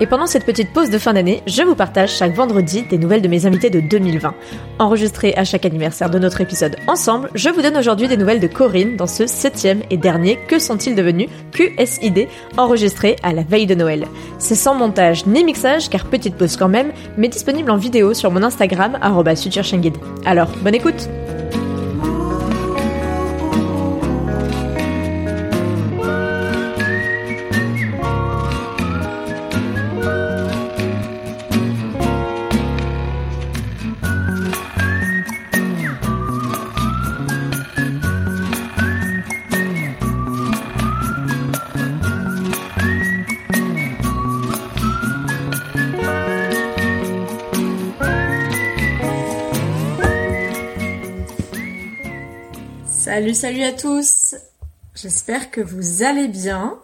Et pendant cette petite pause de fin d'année, je vous partage chaque vendredi des nouvelles de mes invités de 2020. Enregistrées à chaque anniversaire de notre épisode ensemble, je vous donne aujourd'hui des nouvelles de Corinne dans ce septième et dernier Que sont-ils devenus? QSID enregistré à la veille de Noël. C'est sans montage ni mixage car petite pause quand même, mais disponible en vidéo sur mon Instagram @futureshengid. Alors, bonne écoute. Salut, salut à tous. J'espère que vous allez bien.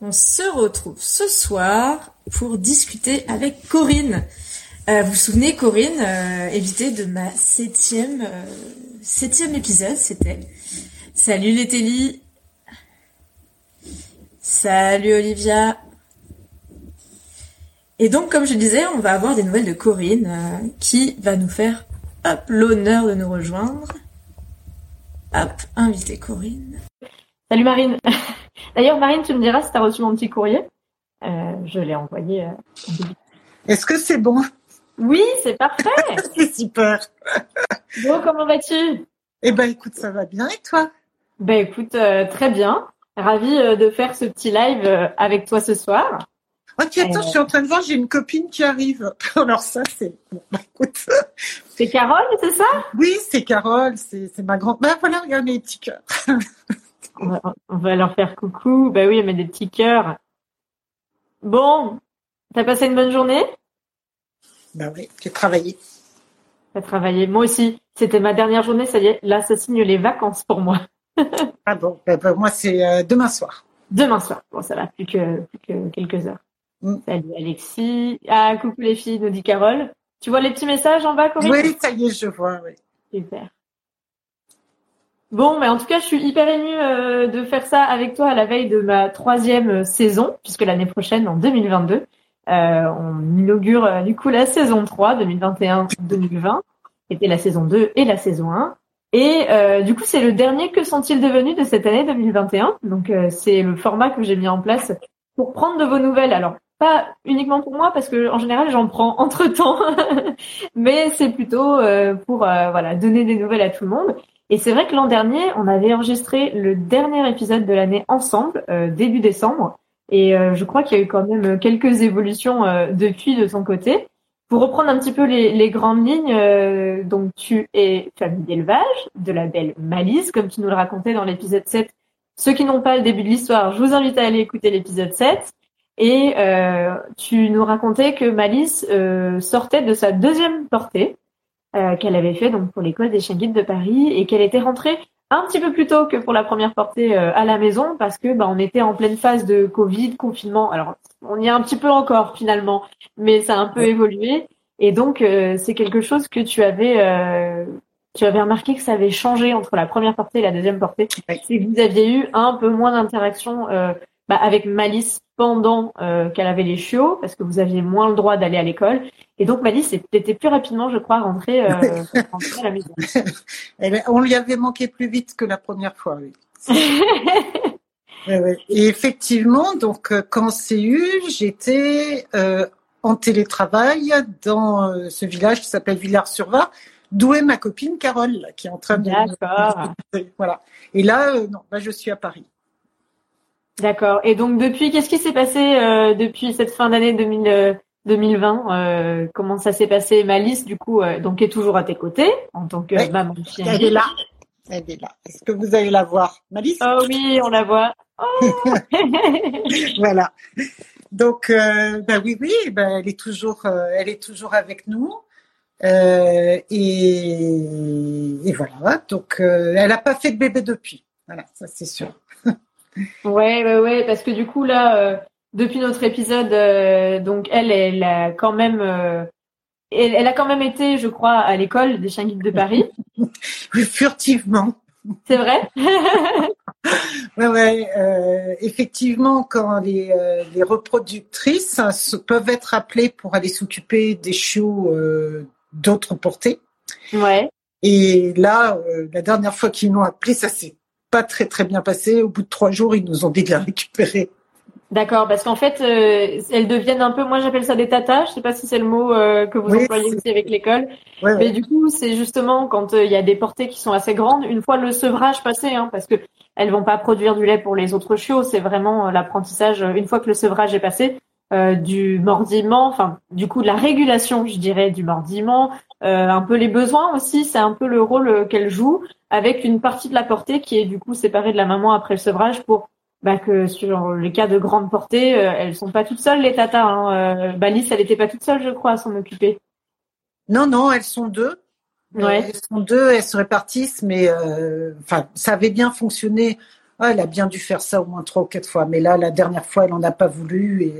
On se retrouve ce soir pour discuter avec Corinne. Euh, vous vous souvenez, Corinne, euh, évitée de ma septième, euh, septième épisode, c'était. Salut les. Salut Olivia. Et donc, comme je disais, on va avoir des nouvelles de Corinne euh, qui va nous faire l'honneur de nous rejoindre. Hop, inviter Corinne. Salut Marine. D'ailleurs, Marine, tu me diras si tu as reçu mon petit courrier. Euh, je l'ai envoyé. euh. Est-ce que c'est bon? Oui, c'est parfait. C'est super. bon, comment vas-tu? Eh ben écoute, ça va bien et toi? Ben écoute, euh, très bien. Ravie euh, de faire ce petit live euh, avec toi ce soir. Ok, attends, Euh. je suis en train de voir, j'ai une copine qui arrive. Alors ça, c'est... Bon, bah, écoute. C'est Carole, c'est ça? Oui, c'est Carole, c'est c'est ma grande... Ben voilà, regarde mes petits cœurs. on va, on va leur faire coucou. Ben oui, elle met des petits cœurs. Bon, t'as passé une bonne journée? Ben oui, j'ai travaillé. T'as travaillé. Moi aussi. C'était ma dernière journée, ça y est. Là, ça signe les vacances pour moi. Ah bon, moi c'est euh, demain soir. Demain soir. Bon, ça va, plus que, plus que quelques heures. Mm. Salut Alexis. Ah, coucou les filles, nous dit Carole. Tu vois les petits messages en bas, Corinne? Oui, ça y est, je vois, oui. Super. Bon, mais en tout cas, je suis hyper émue euh, de faire ça avec toi à la veille de ma troisième euh, saison, puisque l'année prochaine, en 2022, euh, on inaugure euh, du coup la saison 3, 2021-2020, qui était la saison 2 et la saison 1. Et euh, du coup, c'est le dernier Que sont-ils devenus de cette année 2021. Donc, euh, c'est le format que j'ai mis en place pour prendre de vos nouvelles. Alors, pas uniquement pour moi, parce que en général, j'en prends entre temps, mais c'est plutôt euh, pour euh, voilà donner des nouvelles à tout le monde. Et c'est vrai que l'an dernier, on avait enregistré le dernier épisode de l'année ensemble, euh, début décembre, et euh, je crois qu'il y a eu quand même quelques évolutions euh, depuis de son côté. Pour reprendre un petit peu les, les grandes lignes, euh, donc tu es famille d'élevage de la belle Malice, comme tu nous le racontais dans l'épisode 7. Ceux qui n'ont pas le début de l'histoire, je vous invite à aller écouter l'épisode 7. Et euh, tu nous racontais que Malice euh, sortait de sa deuxième portée, euh, qu'elle avait fait donc pour l'école des chiens guides de Paris, et qu'elle était rentrée un petit peu plus tôt que pour la première portée euh, à la maison, parce que bah, on était en pleine phase de Covid, confinement. Alors on y est un petit peu encore finalement, mais ça a un peu évolué. Et donc euh, c'est quelque chose que tu avais euh, tu avais remarqué que ça avait changé entre la première portée et la deuxième portée. Oui. C'est que vous aviez eu un peu moins d'interaction euh, bah, avec Malice pendant euh, qu'elle avait les chiots, parce que vous aviez moins le droit d'aller à l'école. Et donc Malice était plus rapidement, je crois, rentrée, euh, rentrée à la maison. Elle- on lui avait manqué plus vite que la première fois, oui. Et effectivement, donc euh, quand c'est eu, j'étais en télétravail dans ce village qui s'appelle Villars-sur-Var, d'où est ma copine Carole, qui est en train de... D'accord. Voilà. Et là, non, là je suis à Paris. D'accord. Et donc depuis, qu'est-ce qui s'est passé euh, depuis cette fin d'année 2000, euh, 2020 euh, Comment ça s'est passé? Malice, du coup, euh, donc est toujours à tes côtés en tant que Oui. maman chien. Elle est là. Elle est là. Est-ce que vous allez la voir, Malice? Oh oui, on la voit. Oh Voilà. Donc, euh, ben oui, oui, ben elle est toujours, euh, elle est toujours avec nous. Euh, et, et voilà. Donc, euh, elle n'a pas fait de bébé depuis. Voilà, ça c'est sûr. Ouais, ouais, ouais, parce que du coup là, depuis notre épisode, donc elle, elle a quand même elle, elle, a quand même été, je crois, à l'école des chiens guides de Paris. oui, furtivement. C'est vrai? ouais, ouais. Euh, effectivement, quand les, euh, les reproductrices peuvent être appelées pour aller s'occuper des chiots euh, d'autres portées. Ouais. Et là, euh, la dernière fois qu'ils nous ont appelé, ça s'est pas très très bien passé. Au bout de trois jours, ils nous ont dit de la récupérer. D'accord, parce qu'en fait, euh, elles deviennent un peu, moi j'appelle ça des tatas, je sais pas si c'est le mot euh, que vous employez aussi avec l'école, mais du coup c'est justement quand euh, il y a des portées qui sont assez grandes, une fois le sevrage passé, hein, parce que elles vont pas produire du lait pour les autres chiots, c'est vraiment l'apprentissage, une fois que le sevrage est passé, du mordiment, enfin du coup de la régulation, je dirais, du mordiment, un peu les besoins aussi, c'est un peu le rôle qu'elle joue, avec une partie de la portée qui est du coup séparée de la maman après le sevrage pour bah, que sur les cas de grande portée, euh, elles sont pas toutes seules les tatas. Hein. Euh, elle était pas toute seule, je crois, à s'en occuper. Non, non, elles sont deux. Euh, ouais. Elles sont deux, elles se répartissent, mais euh, enfin, ça avait bien fonctionné. Ah, elle a bien dû faire ça au moins trois ou quatre fois, mais là, la dernière fois, elle en a pas voulu et,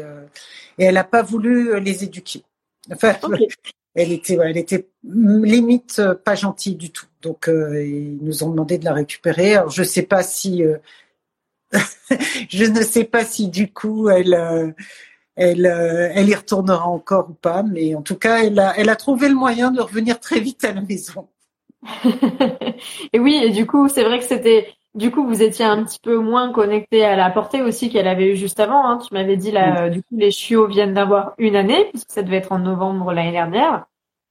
et elle a pas voulu les éduquer. Enfin, elle était, elle était limite pas gentille du tout. Donc, ils nous ont demandé de la récupérer. Alors, je sais pas si je ne sais pas si du coup elle, euh, elle, euh, elle y retournera encore ou pas, mais en tout cas, elle a, elle a trouvé le moyen de revenir très vite à la maison. et oui, et du coup, c'est vrai que c'était, du coup, vous étiez un petit peu moins connecté à la portée aussi qu'elle avait eu juste avant. Hein. Tu m'avais dit là, du coup, les chiots viennent d'avoir une année puisque ça devait être en novembre l'année dernière.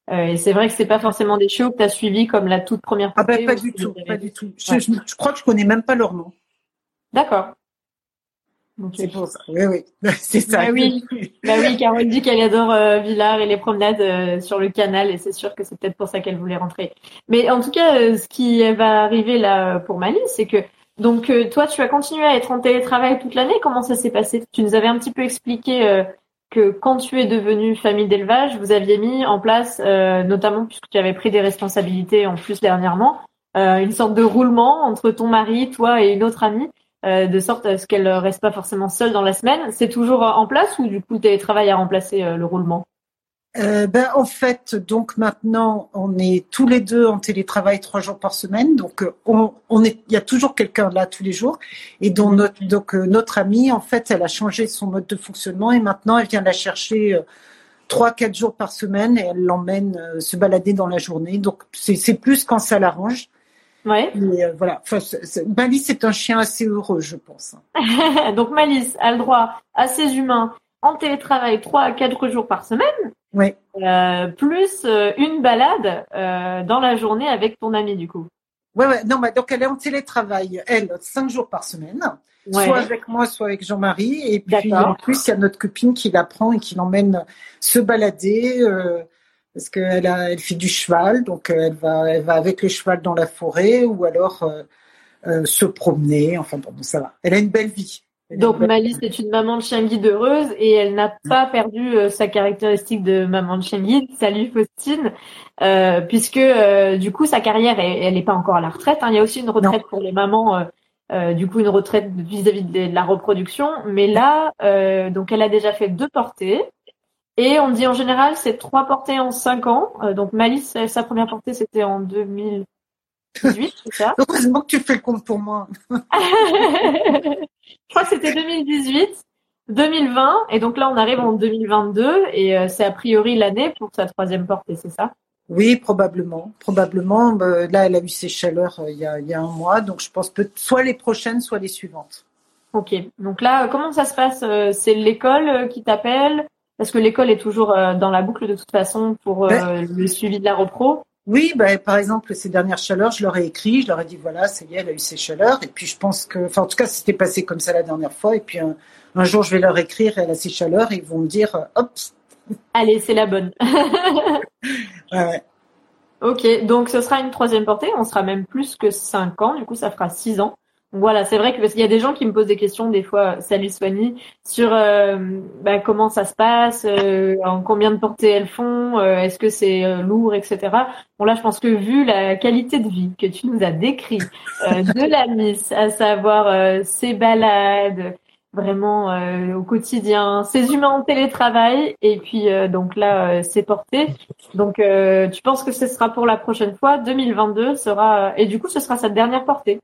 Euh, et c'est vrai que c'est pas forcément des chiots que tu as suivis comme la toute première portée. Ah ben, pas du tout, pas du tout. Je, je, crois que je connais même pas leur nom. D'accord. C'est pour ça. Oui, oui, c'est ça. Bah oui, bah oui, Carole dit qu'elle adore euh, Villars et les promenades euh, sur le canal, et c'est sûr que c'est peut-être pour ça qu'elle voulait rentrer. Mais en tout cas, euh, ce qui va arriver là pour Mali, c'est que donc toi, tu vas continuer à être en télétravail toute l'année. Comment ça s'est passé? Tu nous avais un petit peu expliqué que quand tu es devenue famille d'élevage, vous aviez mis en place, notamment puisque tu avais pris des responsabilités en plus dernièrement, une sorte de roulement entre ton mari, toi et une autre amie euh, de sorte à ce qu'elle reste pas forcément seule dans la semaine. C'est toujours en place ou du coup le télétravail a remplacé euh, le roulement? Euh, ben, en fait, donc maintenant, on est tous les deux en télétravail trois jours par semaine. Donc, on, on est, il y a toujours quelqu'un là tous les jours. Et notre, donc notre amie, en fait, elle a changé son mode de fonctionnement et maintenant, elle vient la chercher trois, quatre jours par semaine et elle l'emmène se balader dans la journée. Donc, c'est plus quand ça l'arrange. Ouais. Mais euh, voilà, Malice est un chien assez heureux, je pense. Donc Malice a le droit à ses humains en télétravail 3 à 4 jours par semaine. Oui. Euh, plus euh, une balade euh, dans la journée avec ton ami du coup. Ouais, ouais. Non, mais donc elle est en télétravail, elle, 5 jours par semaine. Soit avec moi, soit avec Jean-Marie. Et puis en plus, il y a notre copine qui la prend et qui l'emmène se balader. Parce qu'elle a, elle fait du cheval, donc euh, elle va, elle va avec le cheval dans la forêt ou alors euh, euh, se promener. Enfin bon, ça va. Elle a une belle vie. donc Malice est une maman de chien guide heureuse et elle n'a pas perdu sa caractéristique de maman de chien guide. Salut Faustine, puisque du coup sa carrière elle n'est pas encore à la retraite. Hein. Il y a aussi une retraite pour les mamans. du coup, une retraite vis-à-vis de la reproduction. Mais là, donc, elle a déjà fait deux portées. Et on dit en général, c'est trois portées en cinq ans. Euh, donc Malice, sa première portée, c'était en 2018, c'est ça? Heureusement que tu fais le compte pour moi. Je crois que c'était 2018, 2020, et donc là on arrive en 2022, et euh, c'est a priori l'année pour sa troisième portée, c'est ça? Oui, probablement. Probablement. Bah, là, elle a eu ses chaleurs euh, il, y a, il y a un mois, donc je pense peut soit les prochaines, soit les suivantes. Ok. Donc là, comment ça se passe? C'est l'école qui t'appelle? Parce que l'école est toujours euh, dans la boucle de toute façon pour euh, ben, le suivi de la repro. Oui, ben, par exemple, ces dernières chaleurs, je leur ai écrit, je leur ai dit voilà, ça y est, elle a eu ses chaleurs. Et puis je pense que, enfin, en tout cas, c'était passé comme ça la dernière fois. Et puis un, jour, je vais leur écrire, elle a ses chaleurs, et ils vont me dire hop. Allez, c'est la bonne. ouais. Ok, donc ce sera une troisième portée. On sera même plus que cinq ans. Du coup, ça fera six ans Voilà, c'est vrai que parce qu'il y a des gens qui me posent des questions des fois, salut Soigny, sur euh, bah, comment ça se passe, euh, en combien de portées elles font, euh, est-ce que c'est lourd, etc. Bon là, je pense que vu la qualité de vie que tu nous as décrit de la Miss, à savoir ses balades, vraiment au quotidien, ses humains en télétravail, et puis donc là, ses portées. Donc tu penses que ce sera pour la prochaine fois, 2022 sera, et du coup, ce sera sa dernière portée.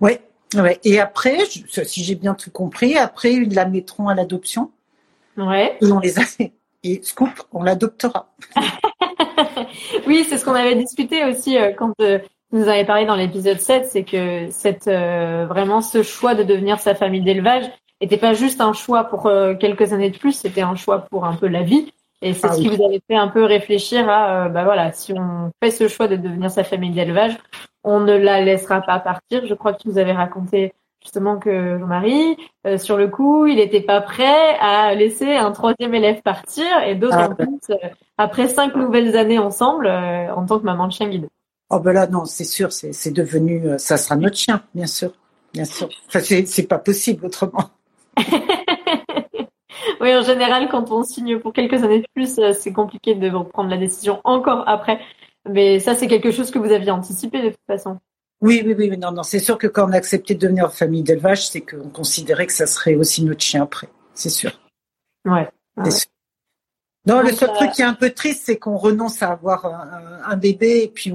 Oui, Ouais. Et après, si j'ai bien tout compris, après ils la mettront à l'adoption. Ouais. Et on les a et scoop, on l'adoptera. oui, c'est ce qu'on avait discuté aussi euh, quand euh, nous avait parlé dans l'épisode 7, c'est que cette euh, vraiment ce choix de devenir sa famille d'élevage n'était pas juste un choix pour quelques années de plus, c'était un choix pour un peu la vie. Et c'est ah ce qui vous avait fait un peu réfléchir à, bah voilà, si on fait ce choix de devenir sa famille d'élevage, on ne la laissera pas partir. Je crois que tu nous avais raconté justement que Jean-Marie, euh, sur le coup, il n'était pas prêt à laisser un troisième élève partir, et d'autres ah, plus euh, après cinq nouvelles années ensemble euh, en tant que maman de chien guide. Oh ben là non, c'est sûr, c'est devenu, ça sera notre chien, bien sûr, bien sûr. Enfin, c'est pas possible autrement. oui, en général, quand on signe pour quelques années de plus, c'est compliqué de prendre la décision encore après. Mais ça, c'est quelque chose que vous aviez anticipé de toute façon. Oui, oui, oui, non, non, c'est sûr que quand on a accepté de devenir famille d'élevage, c'est qu'on considérait que ça serait aussi notre chien après, c'est sûr. Ouais. Non, le seul truc qui est un peu triste, c'est qu'on renonce à avoir un, bébé et puis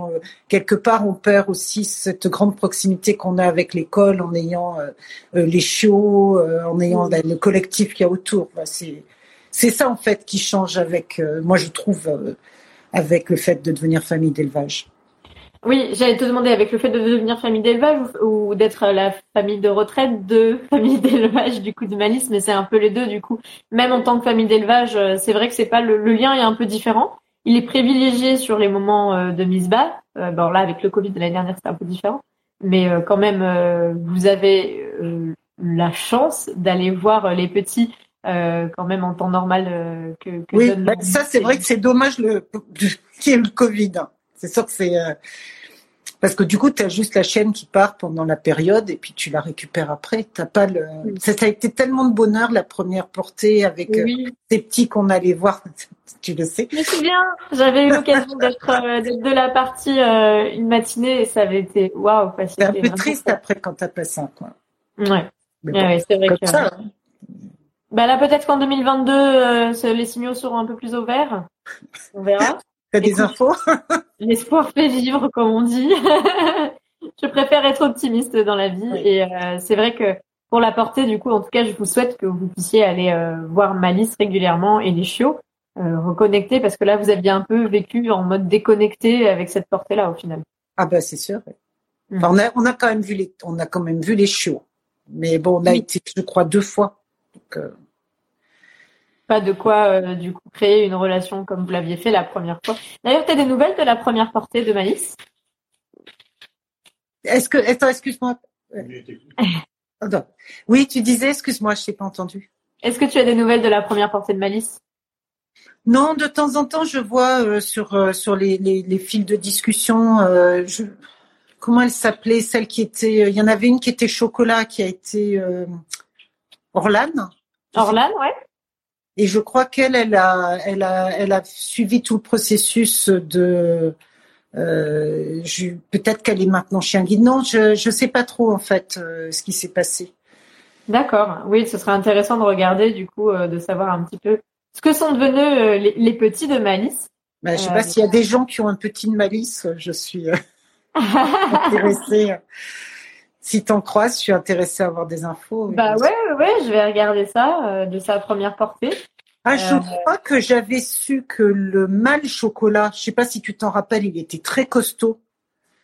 quelque part on perd aussi cette grande proximité qu'on a avec l'école en ayant euh, euh, les chiots, euh, en ayant le collectif qu'il y a autour. C'est c'est ça en fait qui change avec, moi je trouve, avec le fait de devenir famille d'élevage. Oui, j'allais te demander avec le fait de devenir famille d'élevage ou, d'être la famille de retraite de famille d'élevage du coup de Malice, mais c'est un peu les deux du coup. Même en tant que famille d'élevage, euh, c'est vrai que c'est pas le, lien est un peu différent. Il est privilégié sur les moments euh, de mise bas. Euh, bon là avec le Covid de l'année dernière c'était un peu différent, mais quand même vous avez la chance d'aller voir les petits euh, quand même en temps normal euh, que, que, oui, bah, ça c'est vrai que c'est dommage le qu'il y ait le Covid. C'est sûr que c'est euh, parce que du coup tu as juste la chaîne qui part pendant la période et puis tu la récupères après. T'as pas le ça, a été tellement de bonheur la première portée avec ces petits qu'on allait voir. tu le sais. Je me souviens, j'avais eu l'occasion d'être de la partie une matinée et ça avait été waouh. C'est un peu triste après quand t'as pas ça quoi. Ouais. ouais c'est vrai que. Ça, hein. Bah là, peut-être qu'en 2022, euh, les signaux seront un peu plus au vert. On verra. T'as des infos L'espoir fait vivre, comme on dit. je préfère être optimiste dans la vie. Et euh, c'est vrai que pour la portée, du coup, en tout cas, je vous souhaite que vous puissiez aller euh, voir Malice régulièrement et les chiots reconnecter parce que là, vous aviez un peu vécu en mode déconnecté avec cette portée-là, au final. Ah bah c'est sûr. Mm. on, a, on a quand même vu les, on a quand même vu les chiots. Mais bon, on a été, je crois, deux fois euh, pas de quoi, euh, du coup, créer une relation comme vous l'aviez fait la première fois. D'ailleurs, tu as des nouvelles de la première portée de Malice Est-ce que, attends, excuse-moi. Oui, tu disais, excuse-moi, je t'ai pas entendu. Est-ce que tu as des nouvelles de la première portée de Malice Non, de temps en temps, je vois euh, sur sur les, les, fils de discussion. je... Comment elle s'appelait Celle qui était. Il y en avait une qui était chocolat, qui a été Orlane. Orlane, ouais. Et je crois qu'elle, elle a, elle a, elle a suivi tout le processus de. Euh, peut-être qu'elle est maintenant chien guide. Non, je ne sais pas trop en fait euh, ce qui s'est passé. D'accord. Oui, ce serait intéressant de regarder du coup, euh, de savoir un petit peu ce que sont devenus les, petits de Malice. Ben, je ne sais pas s'il y a des gens qui ont un petit de Malice. Je suis intéressée si t'en crois, je suis intéressée à avoir des infos. Bah ouais, ouais, je vais regarder ça euh, de sa première portée. Ah, je euh, crois que j'avais su que le mâle chocolat, je sais pas si tu t'en rappelles, il était très costaud.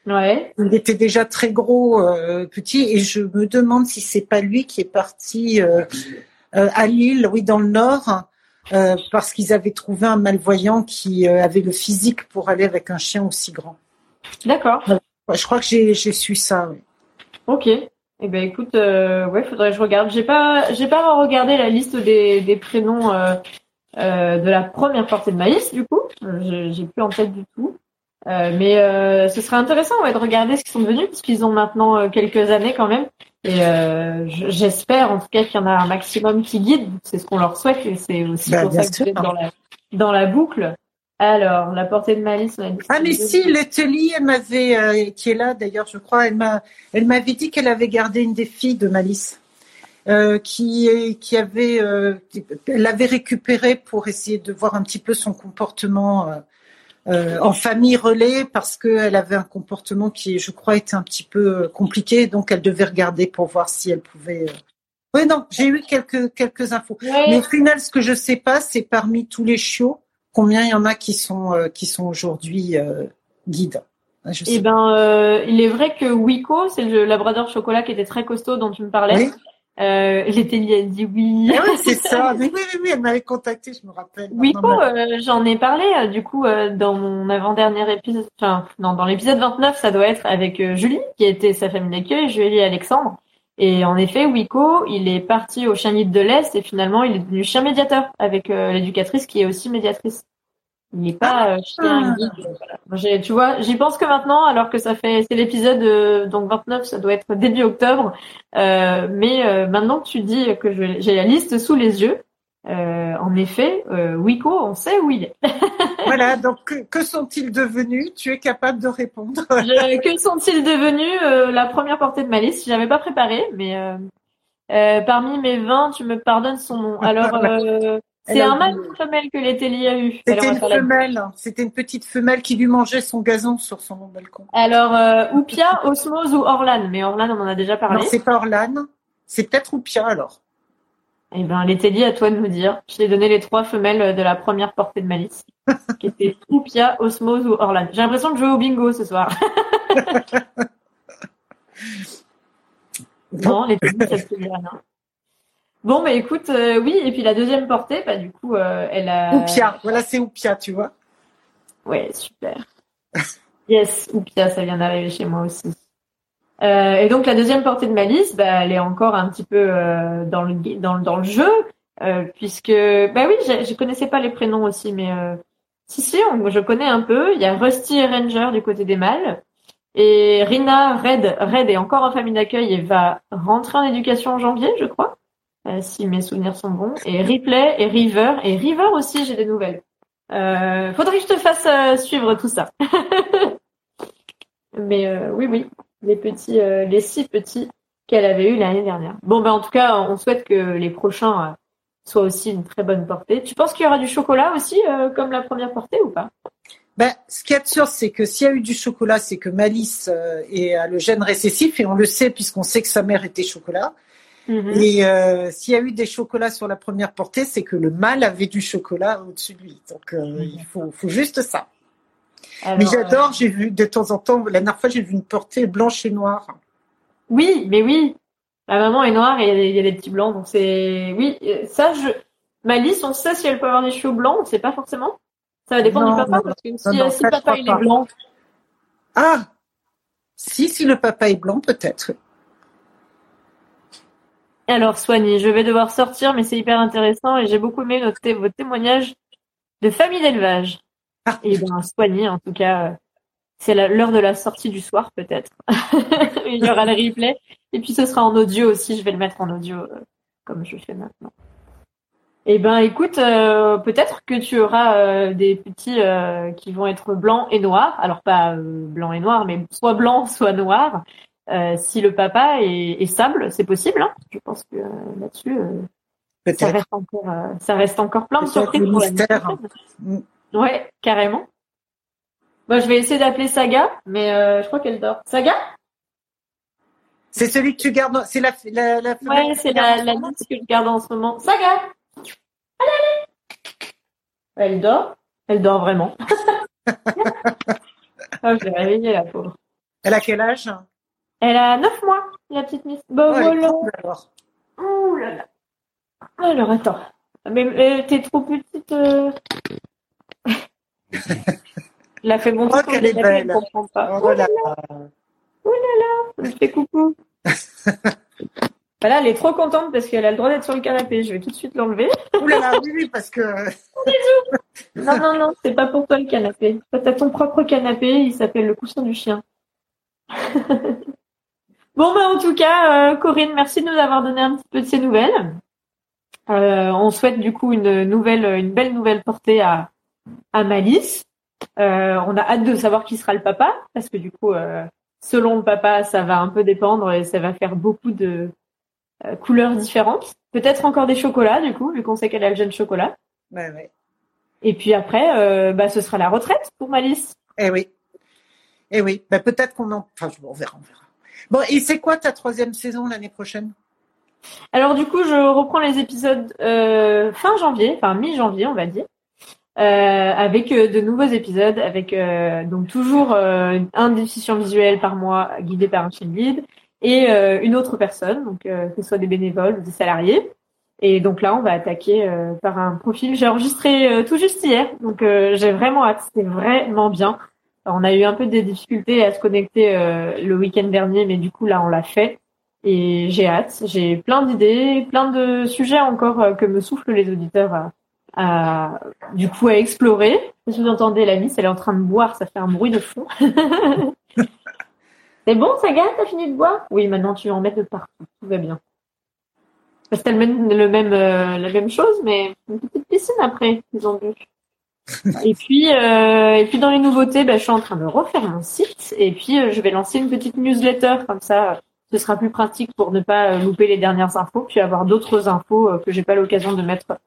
Ouais. Il était déjà très gros, euh, petit, et je me demande si c'est pas lui qui est parti à Lille, oui, dans le Nord, parce qu'ils avaient trouvé un malvoyant qui avait le physique pour aller avec un chien aussi grand. D'accord. je crois que j'ai su ça. Oui. Ok. Eh ben écoute, euh, ouais, faudrait que je regarde. J'ai pas, j'ai pas regardé la liste des, des prénoms euh, euh, de la première portée de maïs du coup. J'ai plus en tête du tout. Euh, mais euh, ce serait intéressant ouais, de regarder ce qu'ils sont devenus puisqu'ils ont maintenant quelques années quand même. Et euh, j'espère en tout cas qu'il y en a un maximum qui guident. C'est ce qu'on leur souhaite et c'est aussi bah, pour ça que vous êtes dans la, dans la boucle. Alors, la portée de malice. On a ah mais si, Leteli, elle m'avait, euh, qui est là d'ailleurs, je crois, elle m'a, elle m'avait dit qu'elle avait gardé une des filles de Malice, euh, qui, qui avait, euh, elle l'avait récupérée pour essayer de voir un petit peu son comportement en famille relais parce qu'elle avait un comportement qui, je crois, était un petit peu compliqué, donc elle devait regarder pour voir si elle pouvait. Oui, non, j'ai eu quelques quelques infos. Mais au final, ce que je sais pas, c'est parmi tous les chiots combien il y en a qui sont euh, qui sont aujourd'hui euh, guides? Je Eh ben, euh, il est vrai que Wiko, c'est le labrador chocolat qui était très costaud dont tu me parlais. Oui. Euh, J'étais dit oui. Ah oui, c'est ça. oui, oui, oui, elle m'avait contacté, je me rappelle. Wiko, j'en ai parlé du coup dans mon avant-dernier épisode, enfin non, dans l'épisode 29, ça doit être avec Julie qui était sa famille d'accueil, Julie et Alexandre. Et en effet, Wiko, il est parti au chien de l'Est et finalement, il est devenu chien médiateur avec euh, l'éducatrice qui est aussi médiatrice. Il n'est pas euh, chien guide. Voilà. Tu vois, j'y pense que maintenant, alors que ça fait, c'est l'épisode euh, donc 29, ça doit être début octobre. mais maintenant que tu dis que j'ai la liste sous les yeux, euh, en effet, euh, Wiko, on sait où il est. voilà, donc que, sont-ils devenus? Tu es capable de répondre. que sont-ils devenus euh, La première portée de ma liste, j'avais pas préparé, mais euh, parmi mes 20, tu me pardonnes son nom. Alors, c'est un mâle ou une femelle que l'Étélie a eu? C'était une femelle. C'était une petite femelle qui lui mangeait son gazon sur son balcon. Alors, Oupia, Osmose ou Orlan Mais Orlan, on en a déjà parlé. Non, c'est pas Orlan. C'est peut-être Oupia alors. Eh ben, était dit à toi de nous dire. Je t'ai donné les trois femelles de la première portée de malice, qui étaient Oupia, Osmose ou Orlan. J'ai l'impression de jouer au bingo ce soir. non, les ça se bien. Bon, mais écoute, euh, oui, et puis la deuxième portée, bah, du coup, euh, elle a. Oupia, voilà, c'est Oupia, tu vois. Ouais, super. yes, Oupia, ça vient d'arriver chez moi aussi. Euh, et donc la deuxième portée de malice, bah, elle est encore un petit peu euh, dans le dans, dans le jeu, euh, puisque bah oui, je, connaissais pas les prénoms aussi, mais euh, si si, je connais un peu. Il y a Rusty et Ranger du côté des mâles, et Rina Red Red est encore en famille d'accueil et va rentrer en éducation en janvier, je crois, si mes souvenirs sont bons. Et Ripley et River et River aussi, j'ai des nouvelles. faudrait que je te fasse suivre tout ça. mais oui oui les petits, euh, les six petits qu'elle avait eu l'année dernière. Bon, ben en tout cas, on souhaite que les prochains euh, soient aussi une très bonne portée. Tu penses qu'il y aura du chocolat aussi, euh, comme la première portée ou pas? Ben, ce qui est sûr, c'est que s'il y a eu du chocolat, c'est que Malice est, a le gène récessif et on le sait puisqu'on sait que sa mère était chocolat. Mhm. Et s'il y a eu des chocolats sur la première portée, c'est que le mâle avait du chocolat au-dessus de lui. Donc mhm. il faut, faut juste ça mais j'adore, euh, j'ai vu de temps en temps, la dernière fois, j'ai vu une portée blanche et noire. Oui, mais oui. La maman est noire et il y a des petits blancs, donc c'est, oui, ça, je, Malice, on sait si elle peut avoir des cheveux blancs, on sait pas forcément. Ça va dépendre du papa, parce que si, si le papa il est blanc. Ah! Si, si le papa est blanc, peut-être. Alors, Soigny, je vais devoir sortir, mais c'est hyper intéressant et j'ai beaucoup aimé noter votre témoignage de famille d'élevage. Et bien soigné en tout cas. Euh, c'est l'heure de la sortie du soir peut-être. Il y aura le replay. Et puis ce sera en audio aussi. Je vais le mettre en audio euh, comme je fais maintenant. Eh ben écoute, euh, peut-être que tu auras des petits qui vont être blancs et noirs. Alors pas blanc et noir, mais soit blanc, soit noir. si le papa est, sable, c'est possible. Hein. je pense que là-dessus, ça reste encore, ça reste encore plein de surprises. Ouais, carrément. Moi, je vais essayer d'appeler Saga, mais euh, je crois qu'elle dort. Saga? C'est celui que tu gardes. C'est la, la, la Ouais, c'est la, la liste que je garde en ce moment. Saga Allez, allez Elle dort? Elle dort vraiment. oh, je l'ai réveillée, la pauvre. Elle a quel âge? Elle a 9 mois, la petite Miss. Bon, voilà. Ouh là là. Alors, attends. Mais, mais t'es trop petite. Euh... Il a fait mon oh, qu'elle est belle. pas. Oh, là là. Oh là là. Je fais coucou. Voilà, elle est trop contente parce qu'elle a le droit d'être sur le canapé. Je vais tout de suite l'enlever. Ouh là là, oui, oui, parce que. non, non, non, c'est pas pour toi le canapé. Toi, t'as ton propre canapé. Il s'appelle le coussin du chien. Bon, bah, en tout cas, Corinne, merci de nous avoir donné un petit peu de ces nouvelles. on souhaite du coup une nouvelle, une belle nouvelle portée à, à Malice. on a hâte de savoir qui sera le papa, parce que du coup, selon le papa, ça va un peu dépendre et ça va faire beaucoup de couleurs différentes. Peut-être encore des chocolats, du coup, vu qu'on sait qu'elle a le jeune chocolat. Ouais, ouais. Et puis après, euh, bah, ce sera la retraite pour Malice. Eh oui. Eh oui. Bah, peut-être qu'on en. Enfin, on verra, on verra. Bon, et c'est quoi ta troisième saison l'année prochaine? Alors, du coup, je reprends les épisodes euh, fin janvier, enfin mi-janvier, on va dire. Euh, avec de nouveaux épisodes, avec donc toujours un déficient visuel par mois guidé par un chien guide et une autre personne, donc que ce soit des bénévoles ou des salariés. Et donc là, on va attaquer euh, par un profil. J'ai enregistré euh, tout juste hier, donc euh, j'ai vraiment hâte. C'était vraiment bien. on a eu un peu des difficultés à se connecter le week-end dernier, mais du coup là, on l'a fait. Et j'ai hâte. J'ai plein d'idées, plein de sujets encore que me soufflent les auditeurs à, du coup à explorer. Si vous entendez la miss, elle est en train de boire, ça fait un bruit de fond. C'est bon, gâte, t'as fini de boire? Oui, maintenant tu en mets de partout, tout va bien. C'était le même, le même euh, la même chose, mais une petite piscine après, ils ont et puis, euh, et puis dans les nouveautés, bah, je suis en train de refaire mon site et puis euh, je vais lancer une petite newsletter comme ça. Ce sera plus pratique pour ne pas louper les dernières infos, puis avoir d'autres infos que j'ai pas l'occasion de mettre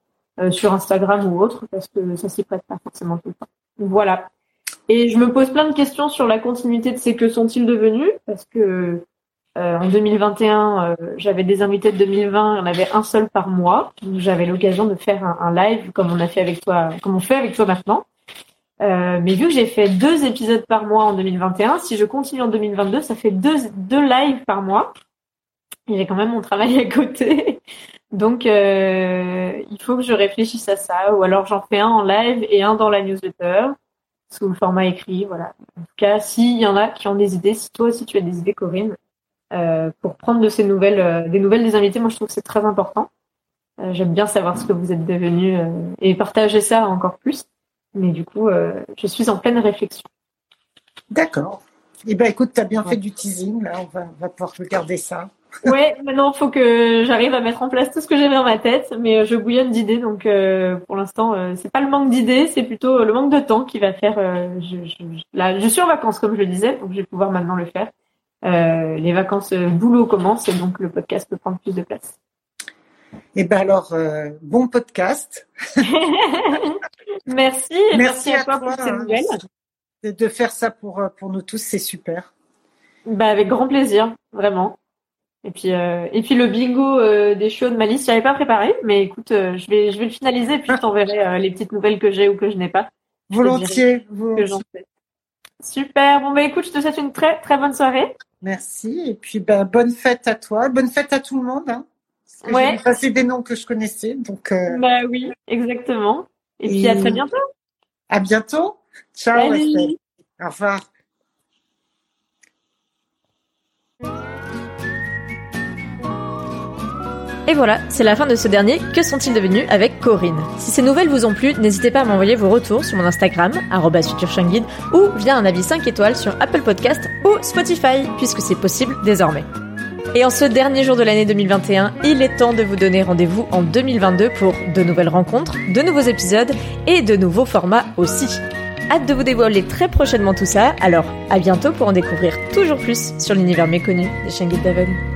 sur Instagram ou autre parce que ça s'y prête pas forcément tout le temps. Voilà. Et je me pose plein de questions sur la continuité de ces que sont-ils devenus parce que euh, en 2021, euh, j'avais des invités de 2020, il y en avait un seul par mois. J'avais l'occasion de faire un, live comme on a fait avec toi, comme on fait avec toi maintenant. Euh, mais vu que j'ai fait deux épisodes par mois en 2021, si je continue en 2022, ça fait deux, deux lives par mois. J'ai quand même mon travail à côté. Donc, il faut que je réfléchisse à ça. Ou alors j'en fais un en live et un dans la newsletter sous le format écrit. Voilà. En tout cas, s'il y en a qui ont des idées, si toi aussi tu as des idées, Corinne, euh, pour prendre de ces nouvelles, euh, des nouvelles des invités. Moi, je trouve que c'est très important. Euh, j'aime bien savoir ce que vous êtes devenus et partager ça encore plus. Mais du coup, je suis en pleine réflexion. D'accord. Eh ben, écoute, tu as bien fait du teasing. Là, on va, on va pouvoir regarder ça. Ouais, maintenant il faut que j'arrive à mettre en place tout ce que j'ai dans ma tête, mais je bouillonne d'idées, donc pour l'instant c'est pas le manque d'idées, c'est plutôt le manque de temps qui va faire. je, je, là, je suis en vacances comme je le disais, donc je vais pouvoir maintenant le faire. Euh, les vacances euh, boulot commencent et donc le podcast peut prendre plus de place. Eh ben alors, euh, bon podcast. merci, merci, à, toi, pour ces nouvelles. De faire ça pour, pour nous tous, c'est super. Bah, avec grand plaisir, vraiment. Et puis, et puis le bingo des shows de Malice, j'avais pas préparé, mais écoute, je vais, je vais le finaliser et puis je t'enverrai les petites nouvelles que j'ai ou que je n'ai pas. Volontiers. Super. Bon, bah écoute, je te souhaite une très, très bonne soirée. Merci. Et puis, ben, bonne fête à toi. Bonne fête à tout le monde. Hein, ouais. J'ai des noms que je connaissais. Donc, euh... Bah oui, exactement. Et, puis, à très bientôt. À bientôt. Ciao. Au revoir. Et voilà, c'est la fin de ce dernier Que sont-ils devenus avec Corinne? Si ces nouvelles vous ont plu, n'hésitez pas à m'envoyer vos retours sur mon Instagram, futureshangguide, ou via un avis 5 étoiles sur Apple Podcast ou Spotify, puisque c'est possible désormais. Et en ce dernier jour de l'année 2021, il est temps de vous donner rendez-vous en 2022 pour de nouvelles rencontres, de nouveaux épisodes et de nouveaux formats aussi. Hâte de vous dévoiler très prochainement tout ça, alors à bientôt pour en découvrir toujours plus sur l'univers méconnu des chiens guides